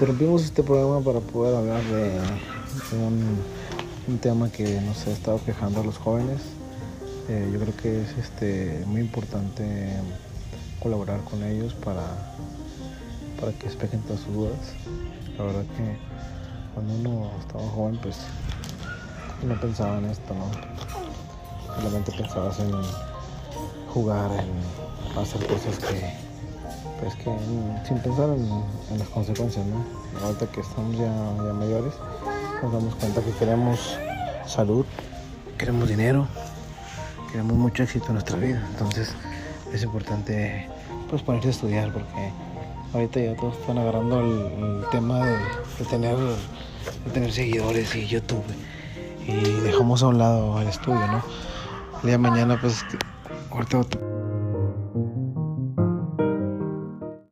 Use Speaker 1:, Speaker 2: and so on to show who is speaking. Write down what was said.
Speaker 1: interrumpimos este programa para poder hablar de un, tema que nos ha estado quejando a los jóvenes. Eh, yo creo que es este, muy importante colaborar con ellos para, para que despejen todas sus dudas. La verdad que cuando uno estaba joven, pues no pensaba en esto, ¿no? Solamente pensabas en jugar, en hacer cosas que, pues que sin pensar en, las consecuencias, ¿no? Ahorita que estamos ya, ya mayores, nos damos cuenta que queremos salud, queremos dinero, queremos mucho éxito en nuestra vida. Entonces es importante pues ponerse a estudiar porque ahorita ya todos están agarrando el, tema de, tener, tener seguidores y YouTube y dejamos a un lado el estudio, ¿no? El día de mañana pues ahorita